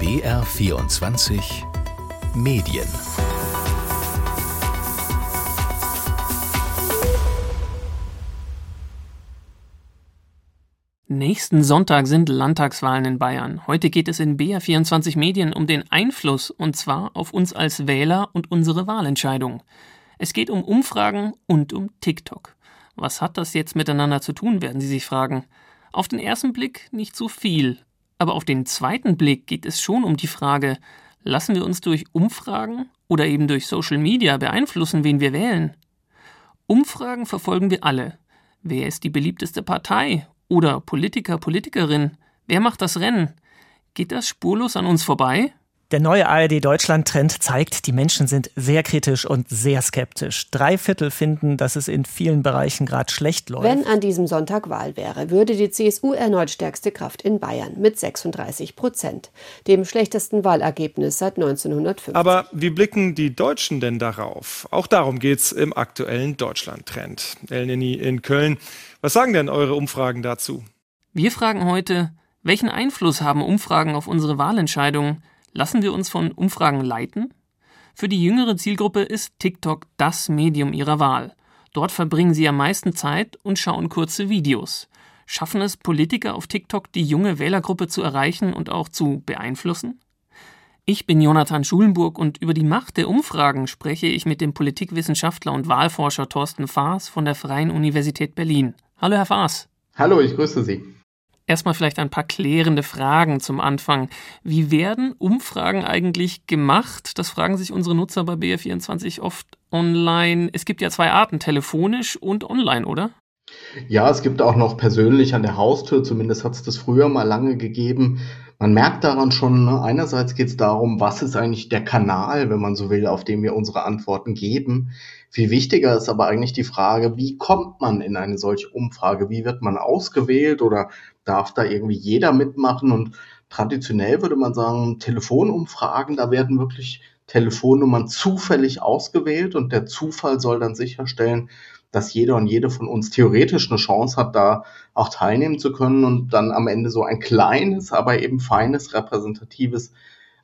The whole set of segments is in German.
BR24 Medien Nächsten Sonntag sind Landtagswahlen in Bayern. Heute geht es in BR24 Medien um den Einfluss, und zwar auf uns als Wähler und unsere Wahlentscheidung. Es geht um Umfragen und um TikTok. Was hat das jetzt miteinander zu tun, werden Sie sich fragen. Auf den ersten Blick nicht so viel, aber auf den zweiten Blick geht es schon um die Frage, lassen wir uns durch Umfragen oder eben durch Social Media beeinflussen, wen wir wählen? Umfragen verfolgen wir alle. Wer ist die beliebteste Partei oder Politiker, Politikerin? Wer macht das Rennen? Geht das spurlos an uns vorbei? Der neue ARD-Deutschland-Trend zeigt, die Menschen sind sehr kritisch und sehr skeptisch. Drei Viertel finden, dass es in vielen Bereichen gerade schlecht läuft. Wenn an diesem Sonntag Wahl wäre, würde die CSU erneut stärkste Kraft in Bayern mit 36 Prozent, dem schlechtesten Wahlergebnis seit 1950. Aber wie blicken die Deutschen denn darauf? Auch darum geht's im aktuellen Deutschland-Trend. Elneny in Köln. Was sagen denn eure Umfragen dazu? Wir fragen heute, welchen Einfluss haben Umfragen auf unsere Wahlentscheidungen? Lassen wir uns von Umfragen leiten? Für die jüngere Zielgruppe ist TikTok das Medium ihrer Wahl. Dort verbringen sie am meisten Zeit und schauen kurze Videos. Schaffen es Politiker auf TikTok, die junge Wählergruppe zu erreichen und auch zu beeinflussen? Ich bin Jonathan Schulenburg und über die Macht der Umfragen spreche ich mit dem Politikwissenschaftler und Wahlforscher Thorsten Faas von der Freien Universität Berlin. Hallo, Herr Faas. Hallo, ich grüße Sie. Erstmal vielleicht ein paar klärende Fragen zum Anfang. Wie werden Umfragen eigentlich gemacht? Das fragen sich unsere Nutzer bei BR24 oft online. Es gibt ja zwei Arten, telefonisch und online, oder? Ja, es gibt auch noch persönlich an der Haustür, zumindest hat es das früher mal lange gegeben. Man merkt daran schon, ne? einerseits geht es darum, was ist eigentlich der Kanal, wenn man so will, auf dem wir unsere Antworten geben. Viel wichtiger ist aber eigentlich die Frage, wie kommt man in eine solche Umfrage? Wie wird man ausgewählt oder darf da irgendwie jeder mitmachen? Und traditionell würde man sagen, Telefonumfragen, da werden wirklich Telefonnummern zufällig ausgewählt und der Zufall soll dann sicherstellen, dass jeder und jede von uns theoretisch eine Chance hat, da auch teilnehmen zu können und dann am Ende so ein kleines, aber eben feines, repräsentatives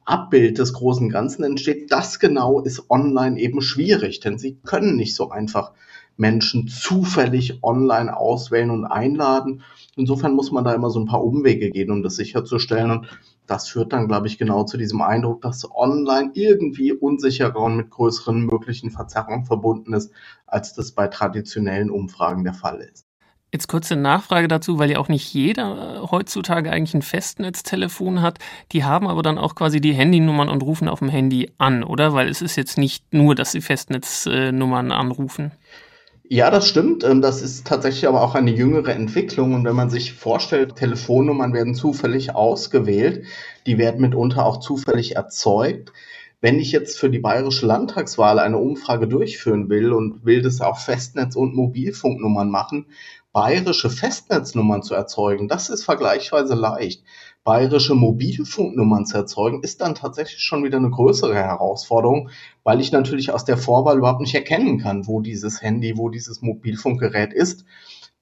Abbild des großen Ganzen entsteht. Das genau ist online eben schwierig, denn sie können nicht so einfach Menschen zufällig online auswählen und einladen. Insofern muss man da immer so ein paar Umwege gehen, um das sicherzustellen. Und das führt dann, glaube ich, genau zu diesem Eindruck, dass online irgendwie unsicherer und mit größeren möglichen Verzerrungen verbunden ist, als das bei traditionellen Umfragen der Fall ist. Jetzt kurze Nachfrage dazu, weil ja auch nicht jeder äh, heutzutage eigentlich ein Festnetztelefon hat. Die haben aber dann auch quasi die Handynummern und rufen auf dem Handy an, oder? Weil es ist jetzt nicht nur, dass sie Festnetznummern anrufen. Ja, das stimmt. Ähm, das ist tatsächlich aber auch eine jüngere Entwicklung. Und wenn man sich vorstellt, Telefonnummern werden zufällig ausgewählt, die werden mitunter auch zufällig erzeugt. Wenn ich jetzt für die bayerische Landtagswahl eine Umfrage durchführen will und will das auch Festnetz- und Mobilfunknummern machen, bayerische Festnetznummern zu erzeugen, das ist vergleichsweise leicht bayerische Mobilfunknummern zu erzeugen, ist dann tatsächlich schon wieder eine größere Herausforderung, weil ich natürlich aus der Vorwahl überhaupt nicht erkennen kann, wo dieses Handy, wo dieses Mobilfunkgerät ist.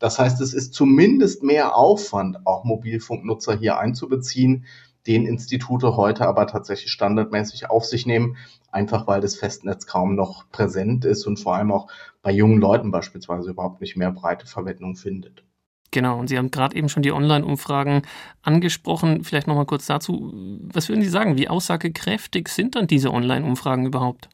Das heißt, es ist zumindest mehr Aufwand, auch Mobilfunknutzer hier einzubeziehen, den Institute heute aber tatsächlich standardmäßig auf sich nehmen, einfach weil das Festnetz kaum noch präsent ist und vor allem auch bei jungen Leuten beispielsweise überhaupt nicht mehr breite Verwendung findet. Genau, und Sie haben gerade eben schon die Online-Umfragen angesprochen. Vielleicht nochmal kurz dazu. Was würden Sie sagen? Wie aussagekräftig sind dann diese Online-Umfragen überhaupt?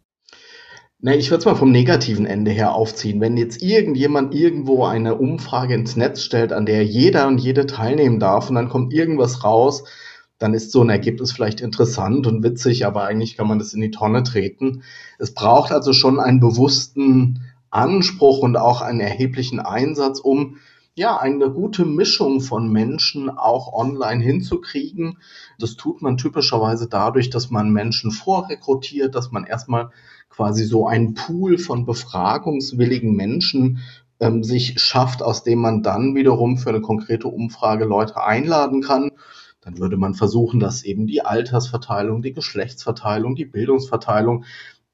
Ne, ich würde es mal vom negativen Ende her aufziehen. Wenn jetzt irgendjemand irgendwo eine Umfrage ins Netz stellt, an der jeder und jede teilnehmen darf und dann kommt irgendwas raus, dann ist so ein Ergebnis vielleicht interessant und witzig, aber eigentlich kann man das in die Tonne treten. Es braucht also schon einen bewussten Anspruch und auch einen erheblichen Einsatz, um ja, eine gute Mischung von Menschen auch online hinzukriegen. Das tut man typischerweise dadurch, dass man Menschen vorrekrutiert, dass man erstmal quasi so einen Pool von befragungswilligen Menschen ähm, sich schafft, aus dem man dann wiederum für eine konkrete Umfrage Leute einladen kann. Dann würde man versuchen, dass eben die Altersverteilung, die Geschlechtsverteilung, die Bildungsverteilung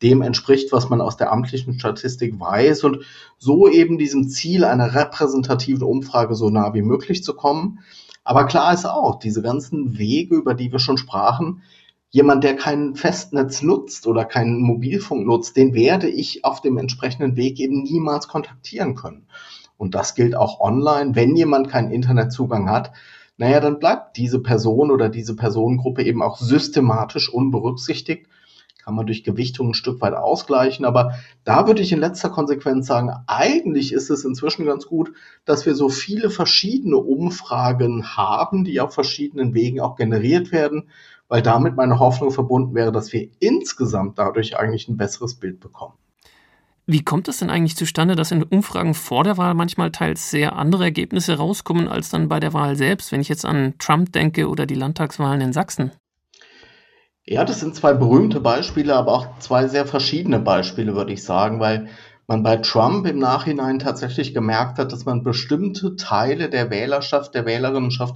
dem entspricht, was man aus der amtlichen Statistik weiß und so eben diesem Ziel einer repräsentativen Umfrage so nah wie möglich zu kommen. Aber klar ist auch, diese ganzen Wege, über die wir schon sprachen, jemand, der kein Festnetz nutzt oder keinen Mobilfunk nutzt, den werde ich auf dem entsprechenden Weg eben niemals kontaktieren können. Und das gilt auch online. Wenn jemand keinen Internetzugang hat, naja, dann bleibt diese Person oder diese Personengruppe eben auch systematisch unberücksichtigt. Kann man durch Gewichtung ein Stück weit ausgleichen. Aber da würde ich in letzter Konsequenz sagen, eigentlich ist es inzwischen ganz gut, dass wir so viele verschiedene Umfragen haben, die auf verschiedenen Wegen auch generiert werden, weil damit meine Hoffnung verbunden wäre, dass wir insgesamt dadurch eigentlich ein besseres Bild bekommen. Wie kommt es denn eigentlich zustande, dass in Umfragen vor der Wahl manchmal teils sehr andere Ergebnisse rauskommen als dann bei der Wahl selbst, wenn ich jetzt an Trump denke oder die Landtagswahlen in Sachsen? Ja, das sind zwei berühmte Beispiele, aber auch zwei sehr verschiedene Beispiele, würde ich sagen, weil man bei Trump im Nachhinein tatsächlich gemerkt hat, dass man bestimmte Teile der Wählerschaft, der Wählerinnenschaft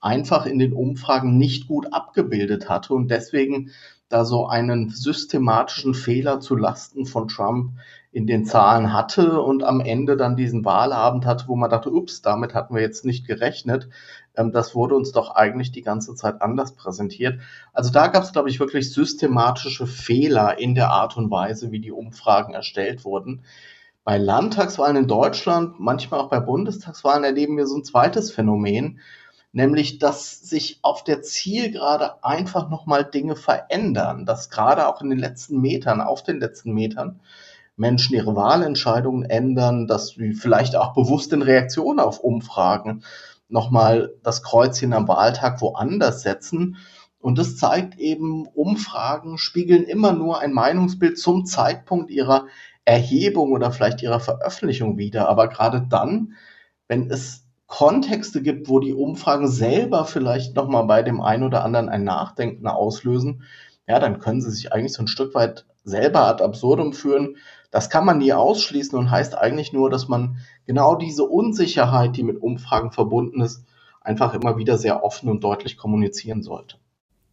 einfach in den Umfragen nicht gut abgebildet hatte und deswegen da so einen systematischen Fehler zu Lasten von Trump in den Zahlen hatte und am Ende dann diesen Wahlabend hatte, wo man dachte, ups, damit hatten wir jetzt nicht gerechnet. Ähm, das wurde uns doch eigentlich die ganze Zeit anders präsentiert. Also da gab es, glaube ich, wirklich systematische Fehler in der Art und Weise, wie die Umfragen erstellt wurden. Bei Landtagswahlen in Deutschland, manchmal auch bei Bundestagswahlen erleben wir so ein zweites Phänomen, nämlich dass sich auf der Zielgerade einfach nochmal Dinge verändern, dass gerade auch in den letzten Metern, auf den letzten Metern, Menschen ihre Wahlentscheidungen ändern, dass sie vielleicht auch bewusst in Reaktion auf Umfragen nochmal das Kreuzchen am Wahltag woanders setzen. Und das zeigt eben, Umfragen spiegeln immer nur ein Meinungsbild zum Zeitpunkt ihrer Erhebung oder vielleicht ihrer Veröffentlichung wider. Aber gerade dann, wenn es Kontexte gibt, wo die Umfragen selber vielleicht nochmal bei dem einen oder anderen ein Nachdenken auslösen, ja, dann können sie sich eigentlich so ein Stück weit selber ad absurdum führen. Das kann man nie ausschließen und heißt eigentlich nur, dass man genau diese Unsicherheit, die mit Umfragen verbunden ist, einfach immer wieder sehr offen und deutlich kommunizieren sollte.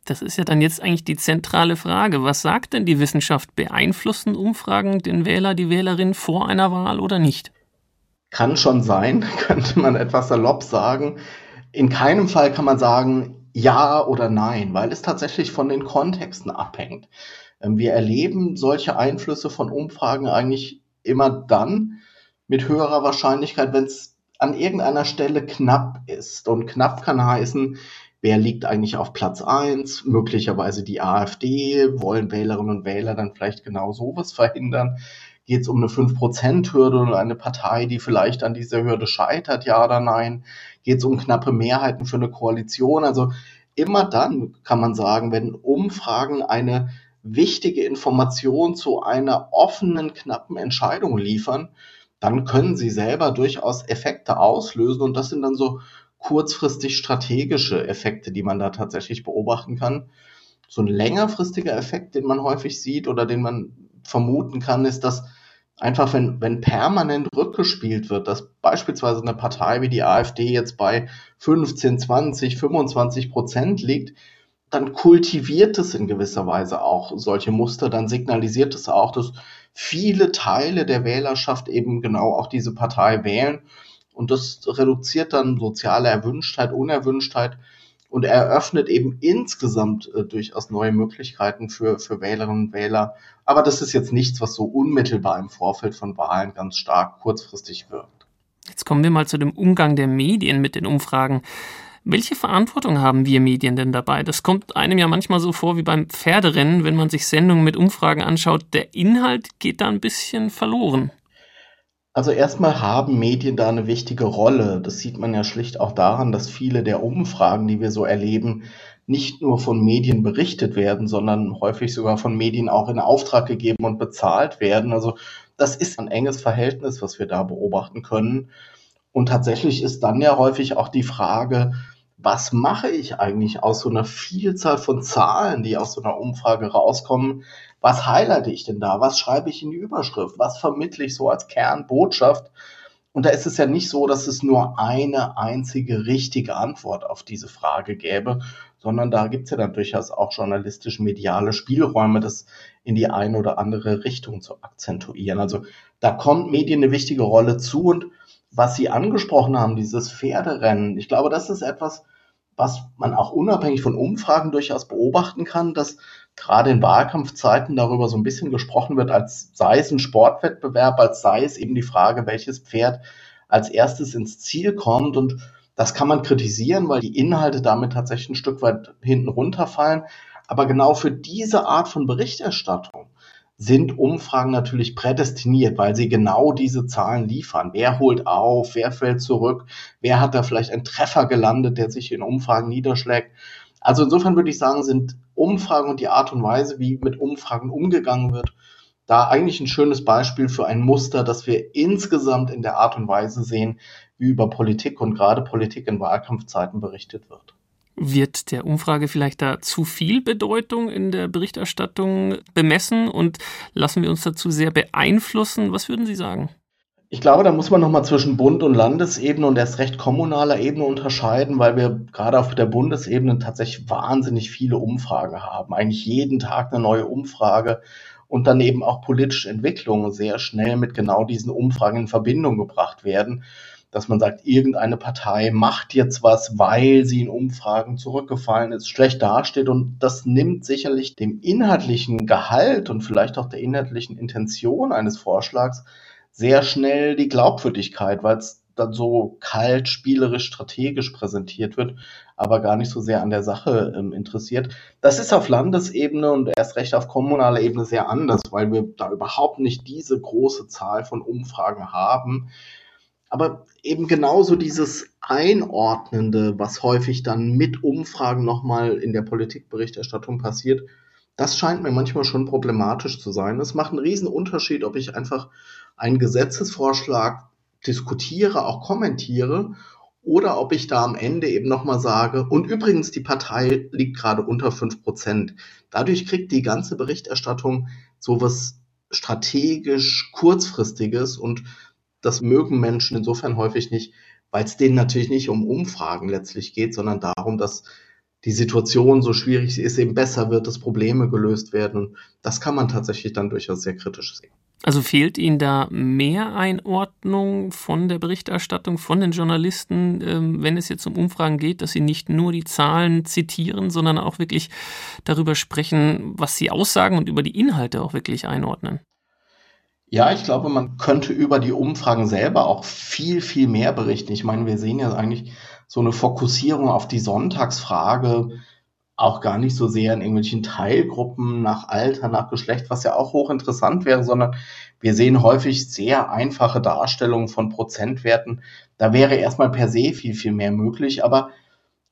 Das ist ja dann jetzt eigentlich die zentrale Frage. Was sagt denn die Wissenschaft? Beeinflussen Umfragen den Wähler, die Wählerin vor einer Wahl oder nicht? Kann schon sein, könnte man etwas salopp sagen. In keinem Fall kann man sagen ja oder nein, weil es tatsächlich von den Kontexten abhängt. Ähm, wir erleben solche Einflüsse von Umfragen eigentlich immer dann mit höherer Wahrscheinlichkeit, wenn es an irgendeiner Stelle knapp ist. Und knapp kann heißen, wer liegt eigentlich auf Platz eins? möglicherweise die AfD, wollen Wählerinnen und Wähler dann vielleicht genau sowas verhindern? Geht es um eine 5%-Hürde oder eine Partei, die vielleicht an dieser Hürde scheitert, ja oder nein? Geht es um knappe Mehrheiten für eine Koalition? Also immer dann kann man sagen, wenn Umfragen eine wichtige Information zu einer offenen, knappen Entscheidung liefern, dann können sie selber durchaus Effekte auslösen und das sind dann so kurzfristig strategische Effekte, die man da tatsächlich beobachten kann. So ein längerfristiger Effekt, den man häufig sieht oder den man vermuten kann, ist, dass einfach, wenn, wenn permanent rückgespielt wird, dass beispielsweise eine Partei wie die AfD jetzt bei 15, 20, 25 Prozent liegt, dann kultiviert es in gewisser Weise auch solche Muster, dann signalisiert es auch, dass viele Teile der Wählerschaft eben genau auch diese Partei wählen. Und das reduziert dann soziale Erwünschtheit, Unerwünschtheit und eröffnet eben insgesamt äh, durchaus neue Möglichkeiten für, für Wählerinnen und Wähler. Aber das ist jetzt nichts, was so unmittelbar im Vorfeld von Wahlen ganz stark kurzfristig wirkt. Jetzt kommen wir mal zu dem Umgang der Medien mit den Umfragen. Welche Verantwortung haben wir Medien denn dabei? Das kommt einem ja manchmal so vor wie beim Pferderennen, wenn man sich Sendungen mit Umfragen anschaut. Der Inhalt geht da ein bisschen verloren. Also erstmal haben Medien da eine wichtige Rolle. Das sieht man ja schlicht auch daran, dass viele der Umfragen, die wir so erleben, nicht nur von Medien berichtet werden, sondern häufig sogar von Medien auch in Auftrag gegeben und bezahlt werden. Also das ist ein enges Verhältnis, was wir da beobachten können. Und tatsächlich ist dann ja häufig auch die Frage, was mache ich eigentlich aus so einer Vielzahl von Zahlen, die aus so einer Umfrage rauskommen? Was highlighte ich denn da? Was schreibe ich in die Überschrift? Was vermittle ich so als Kernbotschaft? Und da ist es ja nicht so, dass es nur eine einzige richtige Antwort auf diese Frage gäbe, sondern da gibt es ja dann durchaus auch journalistisch-mediale Spielräume, das in die eine oder andere Richtung zu akzentuieren. Also da kommt Medien eine wichtige Rolle zu und was Sie angesprochen haben, dieses Pferderennen, ich glaube, das ist etwas, was man auch unabhängig von Umfragen durchaus beobachten kann, dass gerade in Wahlkampfzeiten darüber so ein bisschen gesprochen wird, als sei es ein Sportwettbewerb, als sei es eben die Frage, welches Pferd als erstes ins Ziel kommt. Und das kann man kritisieren, weil die Inhalte damit tatsächlich ein Stück weit hinten runterfallen. Aber genau für diese Art von Berichterstattung sind Umfragen natürlich prädestiniert, weil sie genau diese Zahlen liefern. Wer holt auf, wer fällt zurück, wer hat da vielleicht einen Treffer gelandet, der sich in Umfragen niederschlägt. Also insofern würde ich sagen, sind Umfragen und die Art und Weise, wie mit Umfragen umgegangen wird, da eigentlich ein schönes Beispiel für ein Muster, das wir insgesamt in der Art und Weise sehen, wie über Politik und gerade Politik in Wahlkampfzeiten berichtet wird. Wird der Umfrage vielleicht da zu viel Bedeutung in der Berichterstattung bemessen und lassen wir uns dazu sehr beeinflussen? Was würden Sie sagen? Ich glaube, da muss man nochmal zwischen Bund- und Landesebene und erst recht kommunaler Ebene unterscheiden, weil wir gerade auf der Bundesebene tatsächlich wahnsinnig viele Umfragen haben. Eigentlich jeden Tag eine neue Umfrage und dann eben auch politische Entwicklungen sehr schnell mit genau diesen Umfragen in Verbindung gebracht werden dass man sagt, irgendeine Partei macht jetzt was, weil sie in Umfragen zurückgefallen ist, schlecht dasteht. Und das nimmt sicherlich dem inhaltlichen Gehalt und vielleicht auch der inhaltlichen Intention eines Vorschlags sehr schnell die Glaubwürdigkeit, weil es dann so kalt, spielerisch, strategisch präsentiert wird, aber gar nicht so sehr an der Sache ähm, interessiert. Das ist auf Landesebene und erst recht auf kommunaler Ebene sehr anders, weil wir da überhaupt nicht diese große Zahl von Umfragen haben. Aber eben genauso dieses Einordnende, was häufig dann mit Umfragen nochmal in der Politikberichterstattung passiert, das scheint mir manchmal schon problematisch zu sein. Es macht einen riesen Unterschied, ob ich einfach einen Gesetzesvorschlag diskutiere, auch kommentiere, oder ob ich da am Ende eben nochmal sage, und übrigens, die Partei liegt gerade unter fünf Prozent. Dadurch kriegt die ganze Berichterstattung sowas strategisch kurzfristiges und das mögen Menschen insofern häufig nicht, weil es denen natürlich nicht um Umfragen letztlich geht, sondern darum, dass die Situation so schwierig ist, eben besser wird, dass Probleme gelöst werden. das kann man tatsächlich dann durchaus sehr kritisch sehen. Also fehlt Ihnen da mehr Einordnung von der Berichterstattung, von den Journalisten, ähm, wenn es jetzt um Umfragen geht, dass sie nicht nur die Zahlen zitieren, sondern auch wirklich darüber sprechen, was sie aussagen und über die Inhalte auch wirklich einordnen? Ja, ich glaube, man könnte über die Umfragen selber auch viel, viel mehr berichten. Ich meine, wir sehen ja eigentlich so eine Fokussierung auf die Sonntagsfrage, auch gar nicht so sehr in irgendwelchen Teilgruppen nach Alter, nach Geschlecht, was ja auch hochinteressant wäre, sondern wir sehen häufig sehr einfache Darstellungen von Prozentwerten. Da wäre erstmal per se viel, viel mehr möglich, aber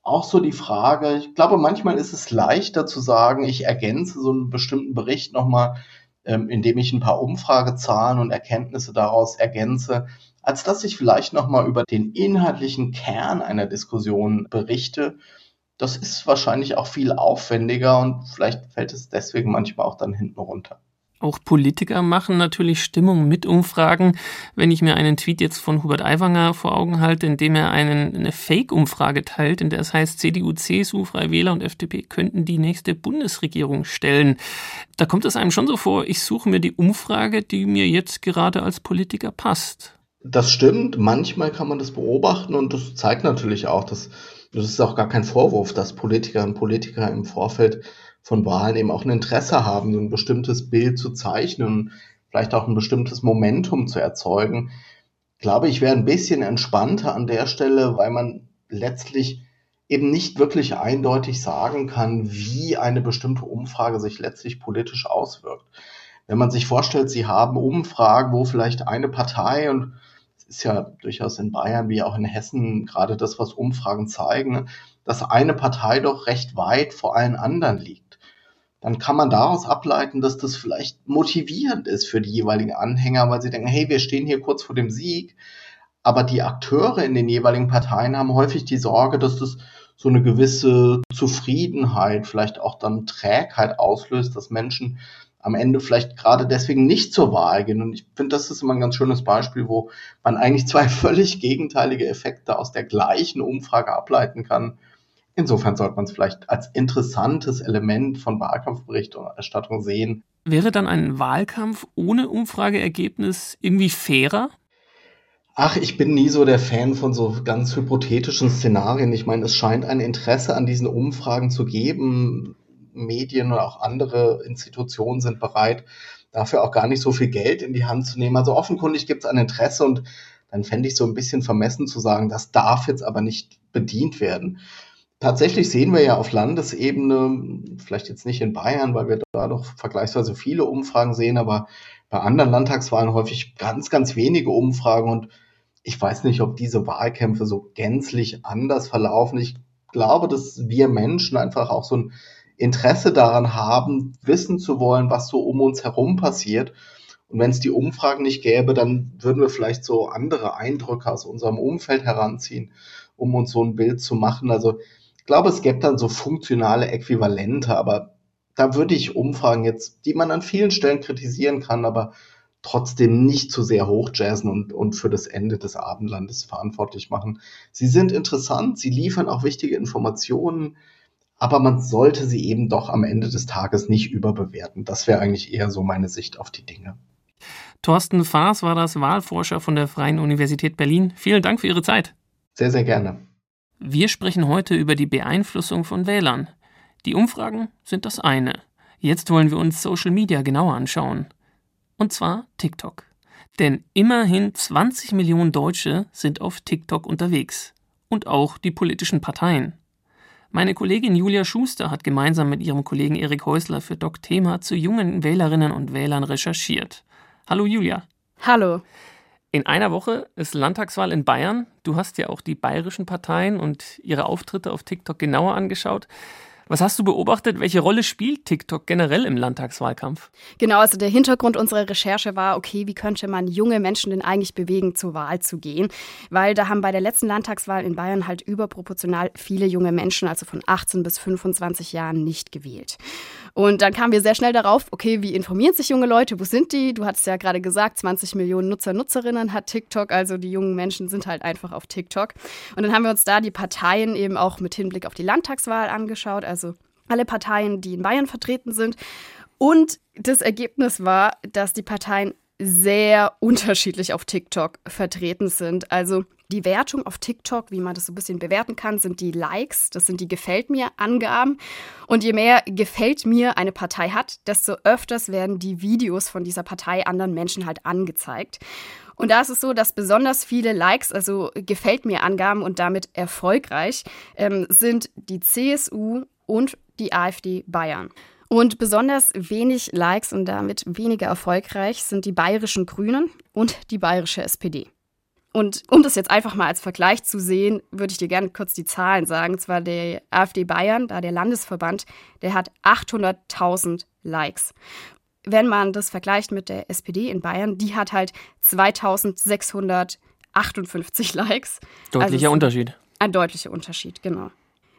auch so die Frage, ich glaube, manchmal ist es leichter zu sagen, ich ergänze so einen bestimmten Bericht nochmal ähm, indem ich ein paar Umfragezahlen und Erkenntnisse daraus ergänze, als dass ich vielleicht nochmal über den inhaltlichen Kern einer Diskussion berichte. Das ist wahrscheinlich auch viel aufwendiger und vielleicht fällt es deswegen manchmal auch dann hinten runter. Auch Politiker machen natürlich Stimmung mit Umfragen. Wenn ich mir einen Tweet jetzt von Hubert Aiwanger vor Augen halte, in dem er einen, eine Fake-Umfrage teilt, in der es heißt, CDU, CSU, Freie Wähler und FDP könnten die nächste Bundesregierung stellen. Da kommt es einem schon so vor, ich suche mir die Umfrage, die mir jetzt gerade als Politiker passt. Das stimmt. Manchmal kann man das beobachten und das zeigt natürlich auch, dass das ist auch gar kein Vorwurf, dass Politikerinnen und Politiker im Vorfeld von Wahlen eben auch ein Interesse haben, so ein bestimmtes Bild zu zeichnen, vielleicht auch ein bestimmtes Momentum zu erzeugen. Ich glaube, ich wäre ein bisschen entspannter an der Stelle, weil man letztlich eben nicht wirklich eindeutig sagen kann, wie eine bestimmte Umfrage sich letztlich politisch auswirkt. Wenn man sich vorstellt, Sie haben Umfragen, wo vielleicht eine Partei und es ist ja durchaus in Bayern wie auch in Hessen gerade das, was Umfragen zeigen, dass eine Partei doch recht weit vor allen anderen liegt dann kann man daraus ableiten, dass das vielleicht motivierend ist für die jeweiligen Anhänger, weil sie denken, hey, wir stehen hier kurz vor dem Sieg. Aber die Akteure in den jeweiligen Parteien haben häufig die Sorge, dass das so eine gewisse Zufriedenheit, vielleicht auch dann Trägheit auslöst, dass Menschen am Ende vielleicht gerade deswegen nicht zur Wahl gehen. Und ich finde, das ist immer ein ganz schönes Beispiel, wo man eigentlich zwei völlig gegenteilige Effekte aus der gleichen Umfrage ableiten kann. Insofern sollte man es vielleicht als interessantes Element von Wahlkampfberichterstattung sehen. Wäre dann ein Wahlkampf ohne Umfrageergebnis irgendwie fairer? Ach, ich bin nie so der Fan von so ganz hypothetischen Szenarien. Ich meine, es scheint ein Interesse an diesen Umfragen zu geben. Medien oder auch andere Institutionen sind bereit, dafür auch gar nicht so viel Geld in die Hand zu nehmen. Also offenkundig gibt es ein Interesse und dann fände ich so ein bisschen vermessen zu sagen, das darf jetzt aber nicht bedient werden. Tatsächlich sehen wir ja auf Landesebene, vielleicht jetzt nicht in Bayern, weil wir da doch vergleichsweise viele Umfragen sehen, aber bei anderen Landtagswahlen häufig ganz, ganz wenige Umfragen und ich weiß nicht, ob diese Wahlkämpfe so gänzlich anders verlaufen. Ich glaube, dass wir Menschen einfach auch so ein Interesse daran haben, wissen zu wollen, was so um uns herum passiert. Und wenn es die Umfragen nicht gäbe, dann würden wir vielleicht so andere Eindrücke aus unserem Umfeld heranziehen, um uns so ein Bild zu machen. Also ich glaube, es gäbe dann so funktionale Äquivalente, aber da würde ich Umfragen jetzt, die man an vielen Stellen kritisieren kann, aber trotzdem nicht zu sehr hochjazzen und, und für das Ende des Abendlandes verantwortlich machen. Sie sind interessant, sie liefern auch wichtige Informationen, aber man sollte sie eben doch am Ende des Tages nicht überbewerten. Das wäre eigentlich eher so meine Sicht auf die Dinge. Thorsten Faas war das Wahlforscher von der Freien Universität Berlin. Vielen Dank für Ihre Zeit. Sehr, sehr gerne. Wir sprechen heute über die Beeinflussung von Wählern. Die Umfragen sind das eine. Jetzt wollen wir uns Social Media genauer anschauen. Und zwar TikTok. Denn immerhin 20 Millionen Deutsche sind auf TikTok unterwegs. Und auch die politischen Parteien. Meine Kollegin Julia Schuster hat gemeinsam mit ihrem Kollegen Erik Häusler für Doc Thema zu jungen Wählerinnen und Wählern recherchiert. Hallo Julia. Hallo. In einer Woche ist Landtagswahl in Bayern. Du hast ja auch die bayerischen Parteien und ihre Auftritte auf TikTok genauer angeschaut. Was hast du beobachtet? Welche Rolle spielt TikTok generell im Landtagswahlkampf? Genau, also der Hintergrund unserer Recherche war, okay, wie könnte man junge Menschen denn eigentlich bewegen, zur Wahl zu gehen? Weil da haben bei der letzten Landtagswahl in Bayern halt überproportional viele junge Menschen, also von 18 bis 25 Jahren, nicht gewählt. Und dann kamen wir sehr schnell darauf, okay, wie informieren sich junge Leute? Wo sind die? Du hattest ja gerade gesagt, 20 Millionen Nutzer, Nutzerinnen hat TikTok, also die jungen Menschen sind halt einfach auf TikTok. Und dann haben wir uns da die Parteien eben auch mit Hinblick auf die Landtagswahl angeschaut, also alle Parteien, die in Bayern vertreten sind. Und das Ergebnis war, dass die Parteien sehr unterschiedlich auf TikTok vertreten sind. Also die Wertung auf TikTok, wie man das so ein bisschen bewerten kann, sind die Likes, das sind die Gefällt mir Angaben. Und je mehr Gefällt mir eine Partei hat, desto öfters werden die Videos von dieser Partei anderen Menschen halt angezeigt. Und da ist es so, dass besonders viele Likes, also Gefällt mir Angaben und damit erfolgreich, ähm, sind die CSU und die AfD Bayern. Und besonders wenig Likes und damit weniger erfolgreich sind die bayerischen Grünen und die bayerische SPD. Und um das jetzt einfach mal als Vergleich zu sehen, würde ich dir gerne kurz die Zahlen sagen. Und zwar der AfD Bayern, da der Landesverband, der hat 800.000 Likes. Wenn man das vergleicht mit der SPD in Bayern, die hat halt 2658 Likes. Deutlicher also Unterschied. Ein deutlicher Unterschied, genau.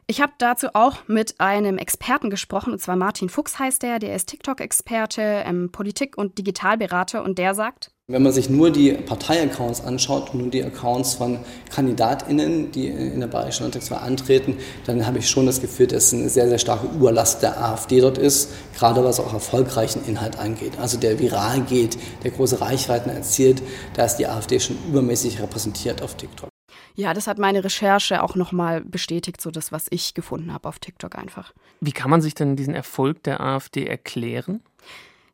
Ich habe dazu auch mit einem Experten gesprochen, und zwar Martin Fuchs heißt der, der ist TikTok-Experte, ähm, Politik- und Digitalberater, und der sagt, wenn man sich nur die Parteiaccounts anschaut, nur die Accounts von KandidatInnen, die in der Bayerischen Landtagswahl antreten, dann habe ich schon das Gefühl, dass eine sehr, sehr starke Überlast der AfD dort ist, gerade was auch erfolgreichen Inhalt angeht. Also der viral geht, der große Reichweiten erzielt, da ist die AfD schon übermäßig repräsentiert auf TikTok. Ja, das hat meine Recherche auch nochmal bestätigt, so das, was ich gefunden habe auf TikTok einfach. Wie kann man sich denn diesen Erfolg der AfD erklären?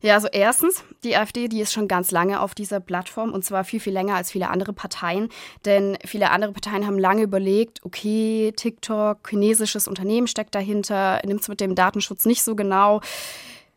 Ja, also erstens, die AfD, die ist schon ganz lange auf dieser Plattform und zwar viel, viel länger als viele andere Parteien. Denn viele andere Parteien haben lange überlegt, okay, TikTok, chinesisches Unternehmen steckt dahinter, nimmt es mit dem Datenschutz nicht so genau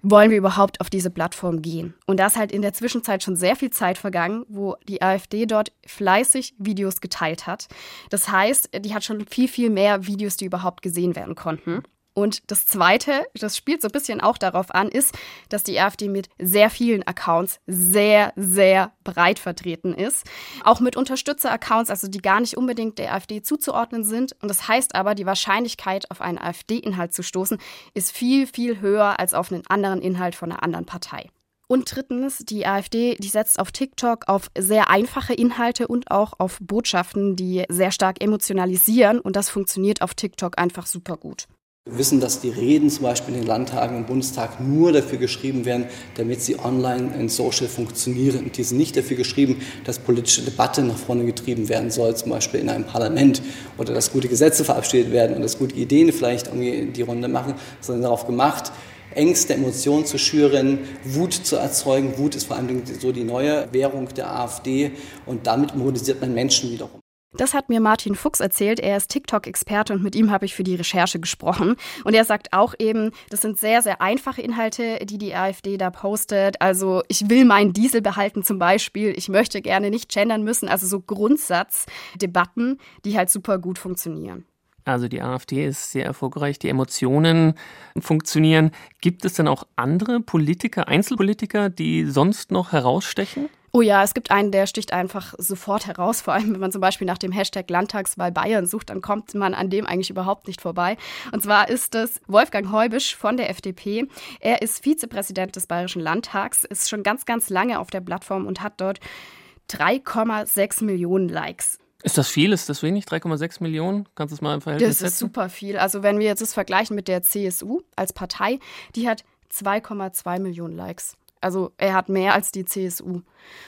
wollen wir überhaupt auf diese Plattform gehen? Und da ist halt in der Zwischenzeit schon sehr viel Zeit vergangen, wo die AfD dort fleißig Videos geteilt hat. Das heißt, die hat schon viel, viel mehr Videos, die überhaupt gesehen werden konnten. Und das Zweite, das spielt so ein bisschen auch darauf an, ist, dass die AfD mit sehr vielen Accounts sehr, sehr breit vertreten ist. Auch mit Unterstützer-Accounts, also die gar nicht unbedingt der AfD zuzuordnen sind. Und das heißt aber, die Wahrscheinlichkeit, auf einen AfD-Inhalt zu stoßen, ist viel, viel höher als auf einen anderen Inhalt von einer anderen Partei. Und drittens, die AfD, die setzt auf TikTok auf sehr einfache Inhalte und auch auf Botschaften, die sehr stark emotionalisieren. Und das funktioniert auf TikTok einfach super gut. Wir wissen, dass die Reden zum Beispiel in den Landtagen im Bundestag nur dafür geschrieben werden, damit sie online und social funktionieren. Die sind nicht dafür geschrieben, dass politische Debatte nach vorne getrieben werden soll, zum Beispiel in einem Parlament oder dass gute Gesetze verabschiedet werden und dass gute Ideen vielleicht irgendwie die Runde machen, sondern darauf gemacht, Ängste, Emotionen zu schüren, Wut zu erzeugen. Wut ist vor allem so die neue Währung der AfD und damit mobilisiert man Menschen wiederum. Das hat mir Martin Fuchs erzählt. Er ist TikTok-Experte und mit ihm habe ich für die Recherche gesprochen. Und er sagt auch eben, das sind sehr, sehr einfache Inhalte, die die AfD da postet. Also ich will meinen Diesel behalten zum Beispiel. Ich möchte gerne nicht gendern müssen. Also so Grundsatzdebatten, die halt super gut funktionieren. Also die AfD ist sehr erfolgreich, die Emotionen funktionieren. Gibt es denn auch andere Politiker, Einzelpolitiker, die sonst noch herausstechen? Oh ja, es gibt einen, der sticht einfach sofort heraus. Vor allem, wenn man zum Beispiel nach dem Hashtag Landtagswahl Bayern sucht, dann kommt man an dem eigentlich überhaupt nicht vorbei. Und zwar ist es Wolfgang Heubisch von der FDP. Er ist Vizepräsident des Bayerischen Landtags, ist schon ganz, ganz lange auf der Plattform und hat dort 3,6 Millionen Likes. Ist das viel? Ist das wenig? 3,6 Millionen? Kannst du es mal im Verhältnis setzen? Das ist setzen? super viel. Also wenn wir jetzt das vergleichen mit der CSU als Partei, die hat 2,2 Millionen Likes. Also er hat mehr als die CSU.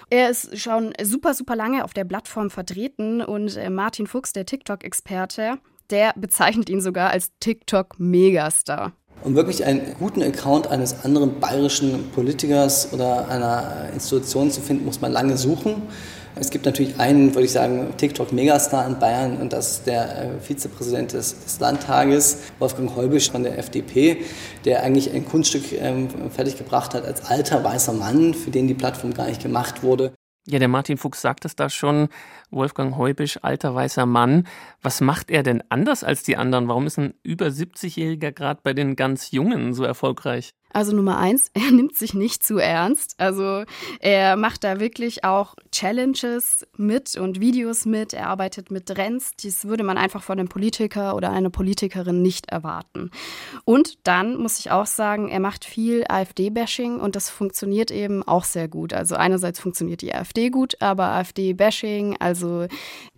Er ist schon super, super lange auf der Plattform vertreten und äh, Martin Fuchs, der TikTok-Experte, der bezeichnet ihn sogar als TikTok-Megastar. Um wirklich einen guten Account eines anderen bayerischen Politikers oder einer Institution zu finden, muss man lange suchen. Es gibt natürlich einen, würde ich sagen, TikTok-Megastar in Bayern und das ist der äh, Vizepräsident des, des Landtages, Wolfgang Heubisch von der FDP, der eigentlich ein Kunststück ähm, fertiggebracht hat als alter weißer Mann, für den die Plattform gar nicht gemacht wurde. Ja, der Martin Fuchs sagt es da schon. Wolfgang Heubisch, alter weißer Mann. Was macht er denn anders als die anderen? Warum ist ein über 70-Jähriger gerade bei den ganz Jungen so erfolgreich? Also Nummer eins, er nimmt sich nicht zu ernst. Also er macht da wirklich auch Challenges mit und Videos mit. Er arbeitet mit Trends. Dies würde man einfach von einem Politiker oder einer Politikerin nicht erwarten. Und dann muss ich auch sagen, er macht viel AfD-Bashing und das funktioniert eben auch sehr gut. Also einerseits funktioniert die AfD gut, aber AfD-Bashing, also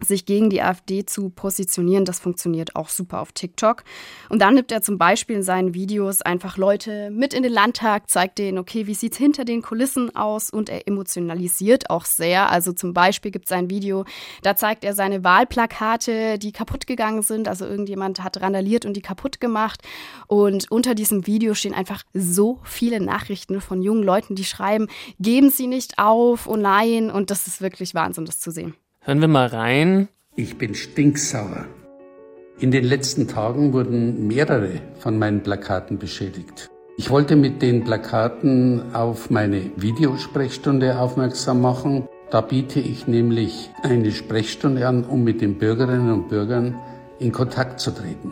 sich gegen die AfD zu positionieren, das funktioniert auch super auf TikTok. Und dann nimmt er zum Beispiel in seinen Videos einfach Leute mit in den Landtag, zeigt denen, okay, wie sieht es hinter den Kulissen aus und er emotionalisiert auch sehr. Also zum Beispiel gibt es ein Video, da zeigt er seine Wahlplakate, die kaputt gegangen sind. Also irgendjemand hat randaliert und die kaputt gemacht. Und unter diesem Video stehen einfach so viele Nachrichten von jungen Leuten, die schreiben, geben Sie nicht auf, oh nein. Und das ist wirklich Wahnsinn, das zu sehen. Hören wir mal rein. Ich bin stinksauer. In den letzten Tagen wurden mehrere von meinen Plakaten beschädigt. Ich wollte mit den Plakaten auf meine Videosprechstunde aufmerksam machen. Da biete ich nämlich eine Sprechstunde an, um mit den Bürgerinnen und Bürgern in Kontakt zu treten.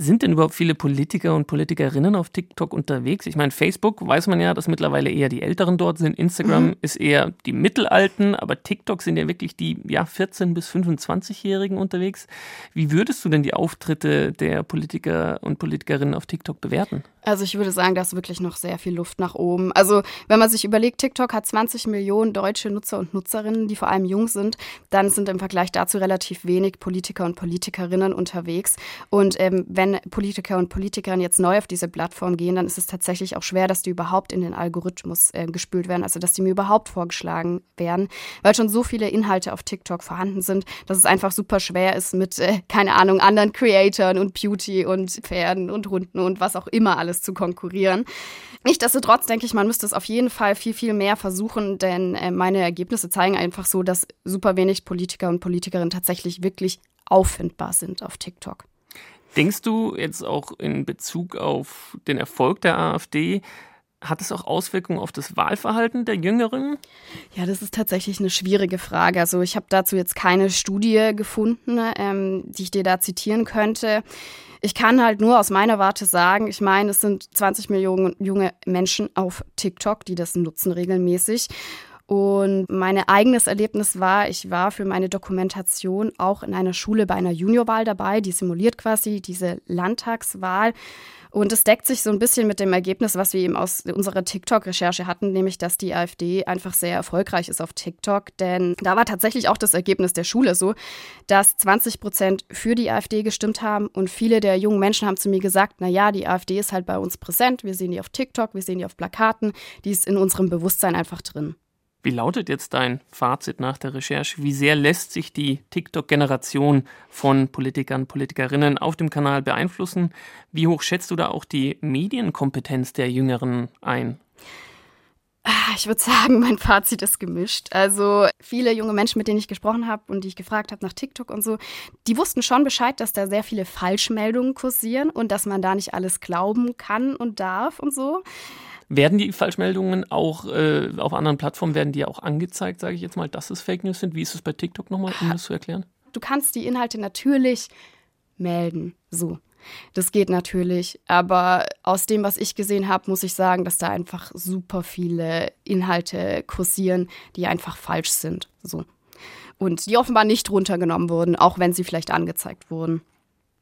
Sind denn überhaupt viele Politiker und Politikerinnen auf TikTok unterwegs? Ich meine, Facebook weiß man ja, dass mittlerweile eher die Älteren dort sind. Instagram mhm. ist eher die Mittelalten, aber TikTok sind ja wirklich die ja, 14- bis 25-Jährigen unterwegs. Wie würdest du denn die Auftritte der Politiker und Politikerinnen auf TikTok bewerten? Also ich würde sagen, da ist wirklich noch sehr viel Luft nach oben. Also wenn man sich überlegt, TikTok hat 20 Millionen deutsche Nutzer und Nutzerinnen, die vor allem jung sind, dann sind im Vergleich dazu relativ wenig Politiker und Politikerinnen unterwegs. Und ähm, wenn Politiker und Politikerinnen jetzt neu auf diese Plattform gehen, dann ist es tatsächlich auch schwer, dass die überhaupt in den Algorithmus äh, gespült werden, also dass die mir überhaupt vorgeschlagen werden, weil schon so viele Inhalte auf TikTok vorhanden sind, dass es einfach super schwer ist mit, äh, keine Ahnung, anderen Creatoren und Beauty und Pferden und Hunden und was auch immer alles zu konkurrieren. Nichtsdestotrotz denke ich, man müsste es auf jeden Fall viel, viel mehr versuchen, denn äh, meine Ergebnisse zeigen einfach so, dass super wenig Politiker und Politikerinnen tatsächlich wirklich auffindbar sind auf TikTok. Denkst du jetzt auch in Bezug auf den Erfolg der AfD, hat es auch Auswirkungen auf das Wahlverhalten der Jüngeren? Ja, das ist tatsächlich eine schwierige Frage. Also ich habe dazu jetzt keine Studie gefunden, ähm, die ich dir da zitieren könnte. Ich kann halt nur aus meiner Warte sagen, ich meine, es sind 20 Millionen junge Menschen auf TikTok, die das nutzen regelmäßig. Und mein eigenes Erlebnis war, ich war für meine Dokumentation auch in einer Schule bei einer Juniorwahl dabei, die simuliert quasi diese Landtagswahl. Und es deckt sich so ein bisschen mit dem Ergebnis, was wir eben aus unserer TikTok-Recherche hatten, nämlich dass die AfD einfach sehr erfolgreich ist auf TikTok. Denn da war tatsächlich auch das Ergebnis der Schule so, dass 20 Prozent für die AfD gestimmt haben und viele der jungen Menschen haben zu mir gesagt, na ja, die AfD ist halt bei uns präsent, wir sehen die auf TikTok, wir sehen die auf Plakaten, die ist in unserem Bewusstsein einfach drin. Wie lautet jetzt dein Fazit nach der Recherche? Wie sehr lässt sich die TikTok-Generation von Politikern, Politikerinnen auf dem Kanal beeinflussen? Wie hoch schätzt du da auch die Medienkompetenz der Jüngeren ein? Ah, ich würde sagen, mein Fazit ist gemischt. Also viele junge Menschen, mit denen ich gesprochen habe und die ich gefragt habe nach TikTok und so, die wussten schon Bescheid, dass da sehr viele Falschmeldungen kursieren und dass man da nicht alles glauben kann und darf und so. Werden die Falschmeldungen auch äh, auf anderen Plattformen, werden die auch angezeigt, sage ich jetzt mal, dass es Fake News sind? Wie ist es bei TikTok nochmal, um das zu erklären? Du kannst die Inhalte natürlich melden, so. Das geht natürlich, aber aus dem, was ich gesehen habe, muss ich sagen, dass da einfach super viele Inhalte kursieren, die einfach falsch sind, so. Und die offenbar nicht runtergenommen wurden, auch wenn sie vielleicht angezeigt wurden.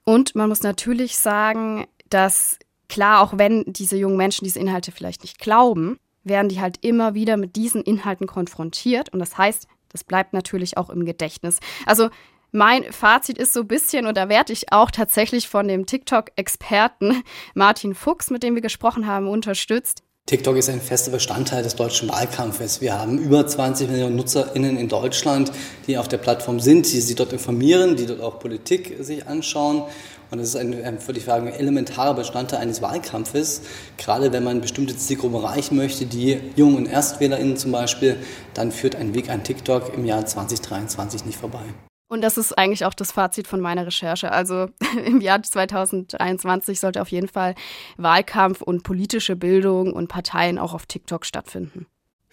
Und man muss natürlich sagen, dass klar, auch wenn diese jungen Menschen diese Inhalte vielleicht nicht glauben, werden die halt immer wieder mit diesen Inhalten konfrontiert. Und das heißt, das bleibt natürlich auch im Gedächtnis. Also mein Fazit ist so ein bisschen, und da werde ich auch tatsächlich von dem TikTok-Experten Martin Fuchs, mit dem wir gesprochen haben, unterstützt. TikTok ist ein fester Bestandteil des deutschen Wahlkampfes. Wir haben über 20 Millionen NutzerInnen in Deutschland, die auf der Plattform sind, die sich dort informieren, die dort auch Politik sich anschauen. Und das ist ein, würde ich sagen, elementarer Bestandteil eines Wahlkampfes. Gerade wenn man bestimmte Zielgruppen erreichen möchte, die Jung- und ErstwählerInnen zum Beispiel, dann führt ein Weg an TikTok im Jahr 2023 nicht vorbei. Und das ist eigentlich auch das Fazit von meiner Recherche. Also im Jahr 2023 sollte auf jeden Fall Wahlkampf und politische Bildung und Parteien auch auf TikTok stattfinden.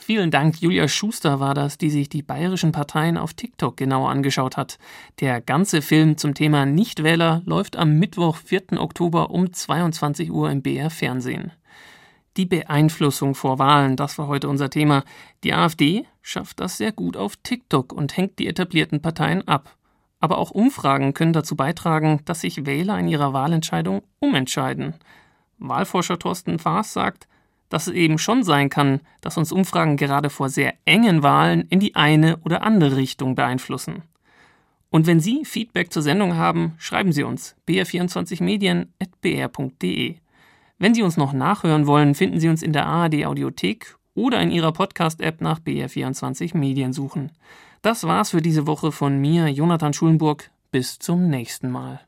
Vielen Dank, Julia Schuster war das, die sich die bayerischen Parteien auf TikTok genauer angeschaut hat. Der ganze Film zum Thema Nichtwähler läuft am Mittwoch, 4. Oktober um 22 Uhr im BR Fernsehen. Die Beeinflussung vor Wahlen, das war heute unser Thema. Die AfD schafft das sehr gut auf TikTok und hängt die etablierten Parteien ab. Aber auch Umfragen können dazu beitragen, dass sich Wähler in ihrer Wahlentscheidung umentscheiden. Wahlforscher Thorsten Faas sagt, dass es eben schon sein kann, dass uns Umfragen gerade vor sehr engen Wahlen in die eine oder andere Richtung beeinflussen. Und wenn Sie Feedback zur Sendung haben, schreiben Sie uns br24medien.br.de. Wenn Sie uns noch nachhören wollen, finden Sie uns in der ARD Audiothek oder in Ihrer Podcast-App nach BR24 Medien suchen. Das war's für diese Woche von mir, Jonathan Schulenburg. Bis zum nächsten Mal.